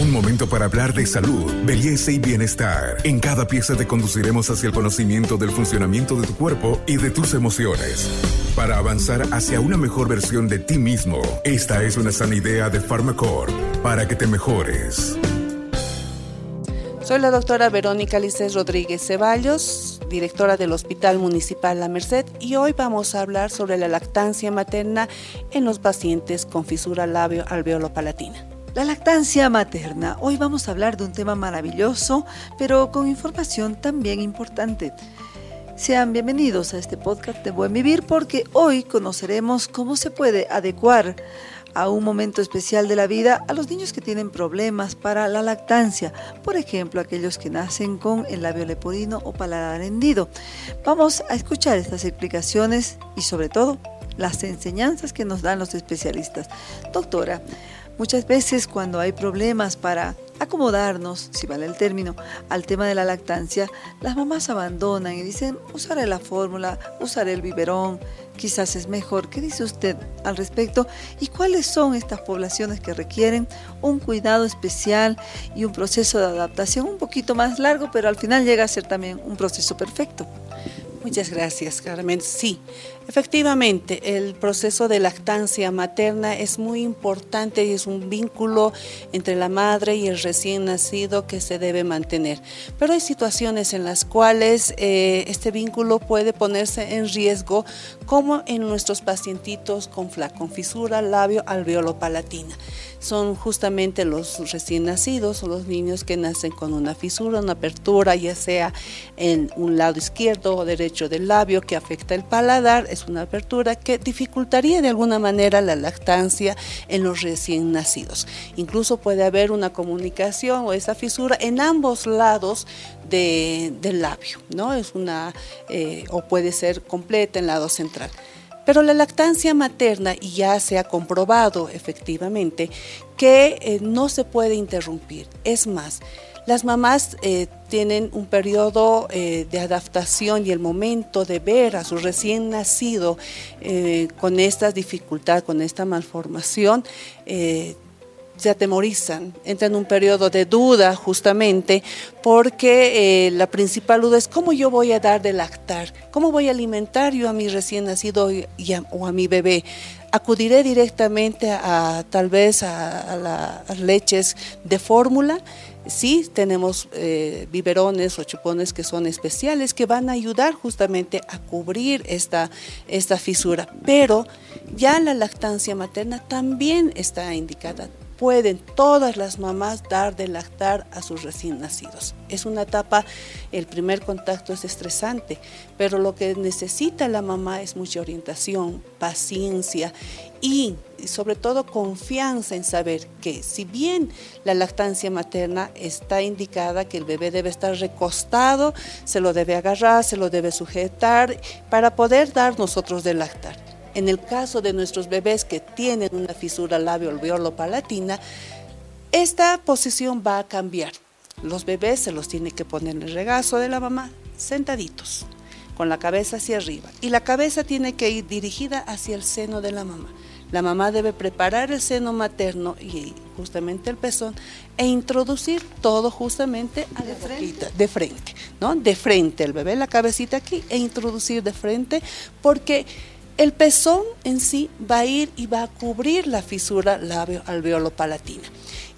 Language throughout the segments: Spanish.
Un momento para hablar de salud, belleza y bienestar. En cada pieza te conduciremos hacia el conocimiento del funcionamiento de tu cuerpo y de tus emociones. Para avanzar hacia una mejor versión de ti mismo, esta es una sana idea de Pharmacore para que te mejores. Soy la doctora Verónica Lices Rodríguez Ceballos, directora del Hospital Municipal La Merced, y hoy vamos a hablar sobre la lactancia materna en los pacientes con fisura labio alveolo palatina. La lactancia materna. Hoy vamos a hablar de un tema maravilloso, pero con información también importante. Sean bienvenidos a este podcast de Buen Vivir porque hoy conoceremos cómo se puede adecuar a un momento especial de la vida a los niños que tienen problemas para la lactancia, por ejemplo, aquellos que nacen con el labio leporino o paladar hendido. Vamos a escuchar estas explicaciones y sobre todo las enseñanzas que nos dan los especialistas. Doctora, muchas veces cuando hay problemas para acomodarnos, si vale el término, al tema de la lactancia, las mamás abandonan y dicen, usaré la fórmula, usaré el biberón, quizás es mejor. ¿Qué dice usted al respecto? ¿Y cuáles son estas poblaciones que requieren un cuidado especial y un proceso de adaptación un poquito más largo, pero al final llega a ser también un proceso perfecto? Muchas gracias, Carmen. Sí, efectivamente, el proceso de lactancia materna es muy importante y es un vínculo entre la madre y el recién nacido que se debe mantener. Pero hay situaciones en las cuales eh, este vínculo puede ponerse en riesgo, como en nuestros pacientitos con, con fisura labio alveolo palatina son justamente los recién nacidos o los niños que nacen con una fisura, una apertura, ya sea en un lado izquierdo o derecho del labio que afecta el paladar, una apertura que dificultaría de alguna manera la lactancia en los recién nacidos. Incluso puede haber una comunicación o esa fisura en ambos lados del labio, ¿no? Es una, eh, o puede ser completa en el lado central. Pero la lactancia materna, y ya se ha comprobado efectivamente, que eh, no se puede interrumpir. Es más, las mamás eh, tienen un periodo eh, de adaptación y el momento de ver a su recién nacido con esta dificultad, con esta malformación, se atemorizan, entran en un periodo de duda justamente porque eh, la principal duda es cómo yo voy a dar de lactar, cómo voy a alimentar yo a mi recién nacido o a mi bebé. Acudiré directamente a, tal vez a, las leches de fórmula. Sí, tenemos eh, biberones o chupones que son especiales que van a ayudar justamente a cubrir esta, esta fisura, pero ya la lactancia materna también está indicada pueden todas las mamás dar de lactar a sus recién nacidos. Es una etapa, el primer contacto es estresante, pero lo que necesita la mamá es mucha orientación, paciencia y sobre todo confianza en saber que si bien la lactancia materna está indicada que el bebé debe estar recostado, se lo debe agarrar, se lo debe sujetar para poder dar nosotros de lactar en el caso de nuestros bebés que tienen una fisura labio palatina, esta posición va a cambiar. Los bebés se los tiene que poner en el regazo de la mamá sentaditos, con la cabeza hacia arriba. Y la cabeza tiene que ir dirigida hacia el seno de la mamá. La mamá debe preparar el seno materno y justamente el pezón e introducir todo justamente a de, frente. de frente, ¿no? De frente el bebé, la cabecita aquí e introducir de frente porque el pezón en sí va a ir y va a cubrir la fisura labio alveolo palatina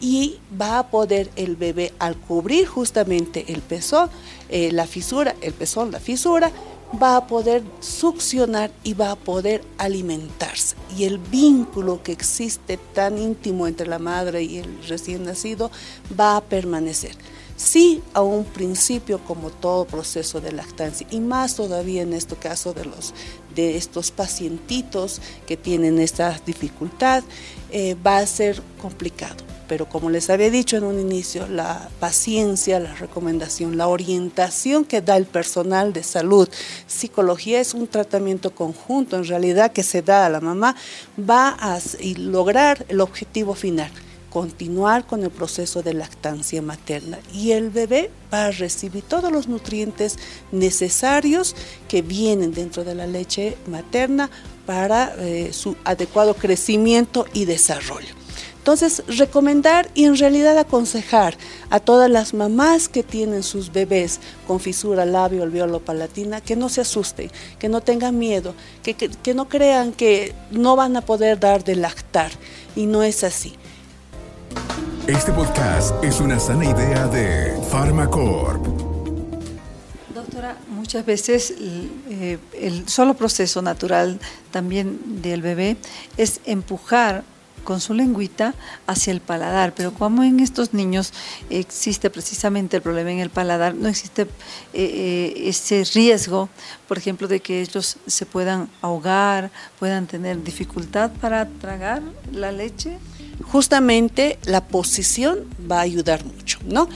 y va a poder el bebé al cubrir justamente el pezón, eh, la fisura, el pezón, la fisura, va a poder succionar y va a poder alimentarse. Y el vínculo que existe tan íntimo entre la madre y el recién nacido va a permanecer. Sí, a un principio, como todo proceso de lactancia, y más todavía en este caso de, los, de estos pacientitos que tienen esta dificultad, eh, va a ser complicado. Pero como les había dicho en un inicio, la paciencia, la recomendación, la orientación que da el personal de salud, psicología es un tratamiento conjunto en realidad que se da a la mamá, va a lograr el objetivo final continuar con el proceso de lactancia materna y el bebé va a recibir todos los nutrientes necesarios que vienen dentro de la leche materna para eh, su adecuado crecimiento y desarrollo. Entonces, recomendar y en realidad aconsejar a todas las mamás que tienen sus bebés con fisura labio alveolo palatina que no se asusten, que no tengan miedo, que, que no crean que no van a poder dar de lactar. Y no es así. Este podcast es una sana idea de Pharmacorp. Doctora, muchas veces eh, el solo proceso natural también del bebé es empujar con su lengüita hacia el paladar, pero como en estos niños existe precisamente el problema en el paladar, no existe eh, eh, ese riesgo, por ejemplo, de que ellos se puedan ahogar, puedan tener dificultad para tragar la leche. Justamente la posición va a ayudar mucho, ¿no?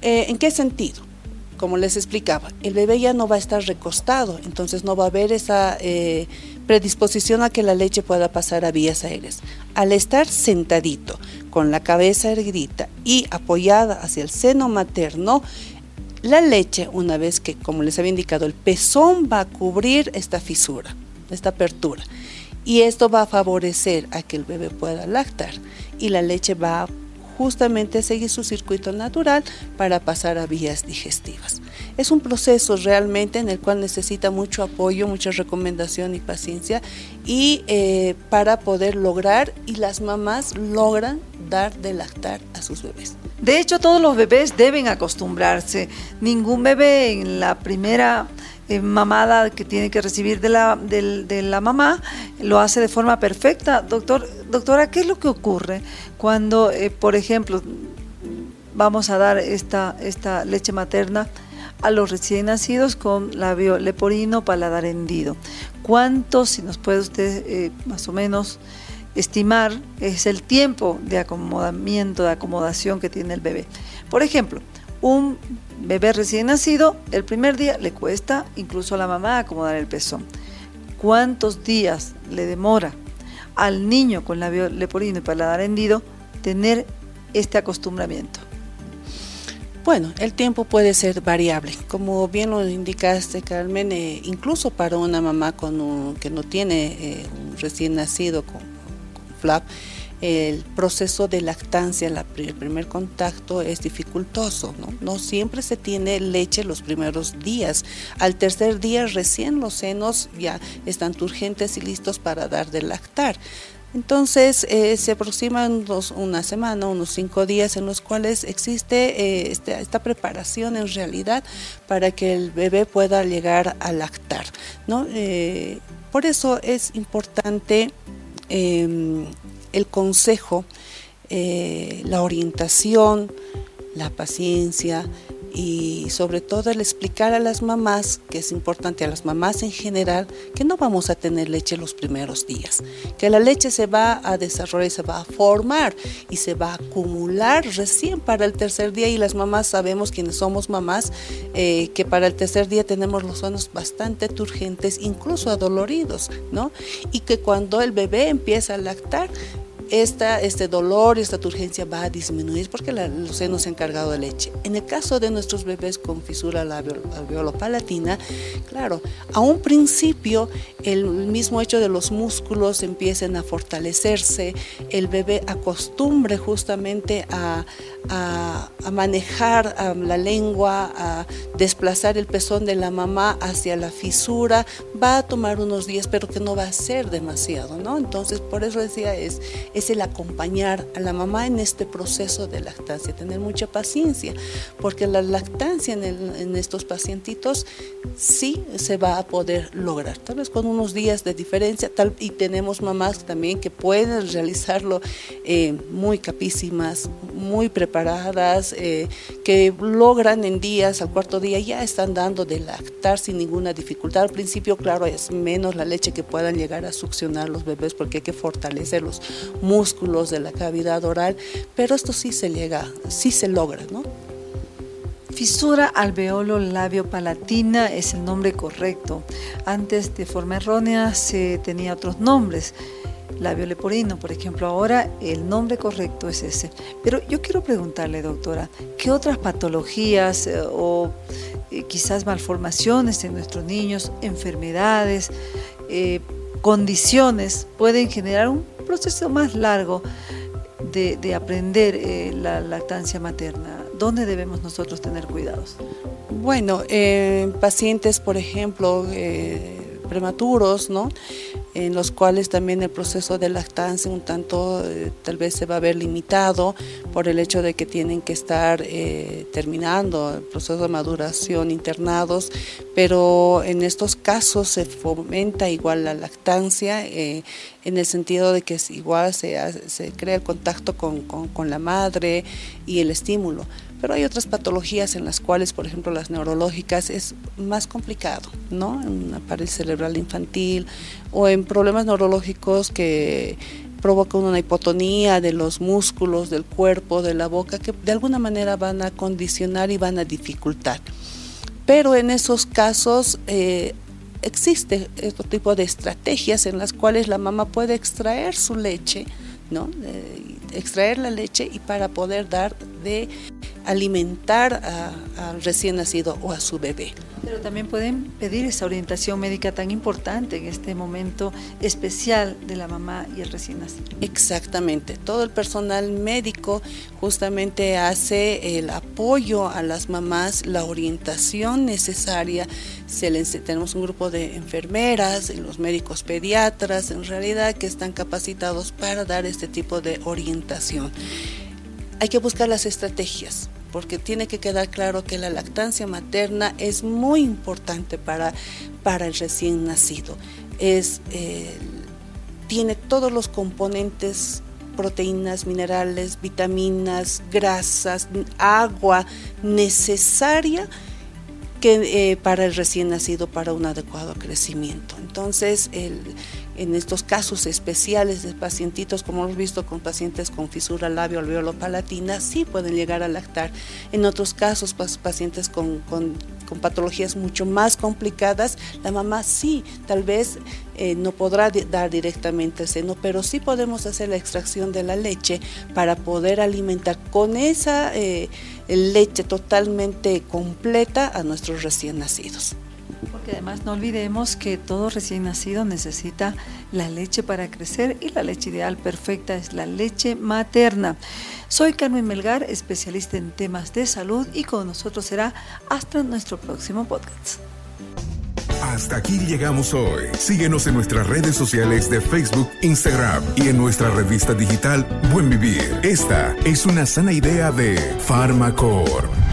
Eh, ¿En qué sentido? Como les explicaba, el bebé ya no va a estar recostado, entonces no va a haber esa predisposición a que la leche pueda pasar a vías aéreas. Al estar sentadito, con la cabeza erguida y apoyada hacia el seno materno, la leche, una vez que, como les había indicado, el pezón va a cubrir esta fisura, esta apertura. Y esto va a favorecer a que el bebé pueda lactar y la leche va a justamente seguir su circuito natural para pasar a vías digestivas. Es un proceso realmente en el cual necesita mucho apoyo, mucha recomendación y paciencia y eh, para poder lograr y las mamás logran dar de lactar a sus bebés. De hecho, todos los bebés deben acostumbrarse. Ningún bebé en la primera eh, mamada que tiene que recibir de la, de, la mamá lo hace de forma perfecta. Doctor, doctora, ¿qué es lo que ocurre cuando, eh, por ejemplo, vamos a dar esta, esta leche materna a los recién nacidos con labio leporino, paladar hendido? ¿Cuánto, si nos puede usted eh, más o menos estimar, es el tiempo de acomodamiento, de acomodación que tiene el bebé? Por ejemplo, un bebé recién nacido, el primer día le cuesta incluso a la mamá acomodar el pezón. ¿Cuántos días le demora al niño con labio leporino y paladar hendido tener este acostumbramiento? Bueno, el tiempo puede ser variable. Como bien lo indicaste, Carmen, eh, incluso para una mamá con que no tiene eh, un recién nacido con FLAP, el proceso de lactancia, el primer contacto es dificultoso, ¿no? Siempre se tiene leche los primeros días. Al tercer día recién los senos ya están turgentes y listos para dar de lactar. Entonces eh, se aproximan una semana, unos cinco días en los cuales existe eh, este, esta, preparación en realidad para que el bebé pueda llegar a lactar. ¿no? Eh, por eso es importante em, el consejo, eh, la orientación, la paciencia y sobre todo el explicar a las mamás, que es importante a las mamás en general, que no vamos a tener leche los primeros días, que la leche se va a desarrollar, se va a formar y se va a acumular recién para el tercer día y las mamás sabemos quienes somos mamás eh, que para el tercer día tenemos los senos bastante turgentes, incluso adoloridos, ¿no? Y que cuando el bebé empieza a lactar, esta, este dolor, esta turgencia va a disminuir porque los senos se han cargado de leche. En el caso de nuestros bebés con fisura alveolo-palatina, claro, a un principio el mismo hecho de los músculos empiecen a fortalecerse, el bebé acostumbre justamente a, a, manejar la lengua, a desplazar el pezón de la mamá hacia la fisura, va a tomar unos días, pero que no va a ser demasiado, ¿no? Entonces, por eso decía, es, es el acompañar a la mamá en este proceso de lactancia, tener mucha paciencia, porque la lactancia en, estos pacientitos sí se va a poder lograr, tal vez con unos días de diferencia, y tenemos mamás también que pueden realizarlo eh, muy capísimas, muy preparadas, eh, que logran en días, al cuarto día ya están dando de lactar sin ninguna dificultad. Al principio, claro, es menos la leche que puedan llegar a succionar los bebés porque hay que fortalecer los músculos de la cavidad oral, pero esto sí se llega, sí se logra, ¿no? Fisura alveolo labio palatina es el nombre correcto. Antes de forma errónea se tenía otros nombres labio leporino, por ejemplo. Ahora el nombre correcto es ese. Pero yo quiero preguntarle, doctora, ¿qué otras patologías eh, o eh, quizás malformaciones en nuestros niños, enfermedades, eh, condiciones pueden generar un proceso más largo de, aprender eh, la lactancia materna? ¿Dónde debemos nosotros tener cuidados? Bueno, en pacientes, por ejemplo, eh, prematuros, ¿no? En los cuales también el proceso de lactancia un tanto eh, tal vez se va a ver limitado por el hecho de que tienen que estar eh, terminando el proceso de maduración internados, pero en estos casos se fomenta igual la lactancia eh, en el sentido de que igual se, se crea el contacto con, con la madre y el estímulo pero hay otras patologías en las cuales, por ejemplo, las neurológicas es más complicado, ¿no? En una parálisis cerebral infantil o en problemas neurológicos que provocan una hipotonía de los músculos, del cuerpo, de la boca, que de alguna manera van a condicionar y van a dificultar. Pero en esos casos eh, existe este tipo de estrategias en las cuales la mamá puede extraer su leche, ¿no? Eh, extraer la leche y para poder dar de alimentar al recién nacido o a su bebé. Pero también pueden pedir esa orientación médica tan importante en este momento especial de la mamá y el recién nacido. Exactamente, todo el personal médico justamente hace el apoyo a las mamás, la orientación necesaria. Se tenemos un grupo de enfermeras, los médicos pediatras, en realidad que están capacitados para dar este tipo de orientación. Hay que buscar las estrategias porque tiene que quedar claro que la lactancia materna es muy importante para, para el recién nacido. Es, eh, tiene todos los componentes proteínas, minerales, vitaminas, grasas, agua necesaria que, eh, para el recién nacido para un adecuado crecimiento. Entonces, el, en estos casos especiales de pacientitos, como hemos visto con pacientes con fisura labio alveolo palatina, sí pueden llegar a lactar. En otros casos, pacientes con, patologías mucho más complicadas, la mamá sí, tal vez eh, no podrá dar directamente seno, pero sí podemos hacer la extracción de la leche para poder alimentar con esa eh, leche totalmente completa a nuestros recién nacidos. Porque además no olvidemos que todo recién nacido necesita la leche para crecer y la leche ideal perfecta es la leche materna. Soy Carmen Melgar, especialista en temas de salud y con nosotros será hasta nuestro próximo podcast. Hasta aquí llegamos hoy. Síguenos en nuestras redes sociales de Facebook, Instagram y en nuestra revista digital Buen Vivir. Esta es una sana idea de Farmacor.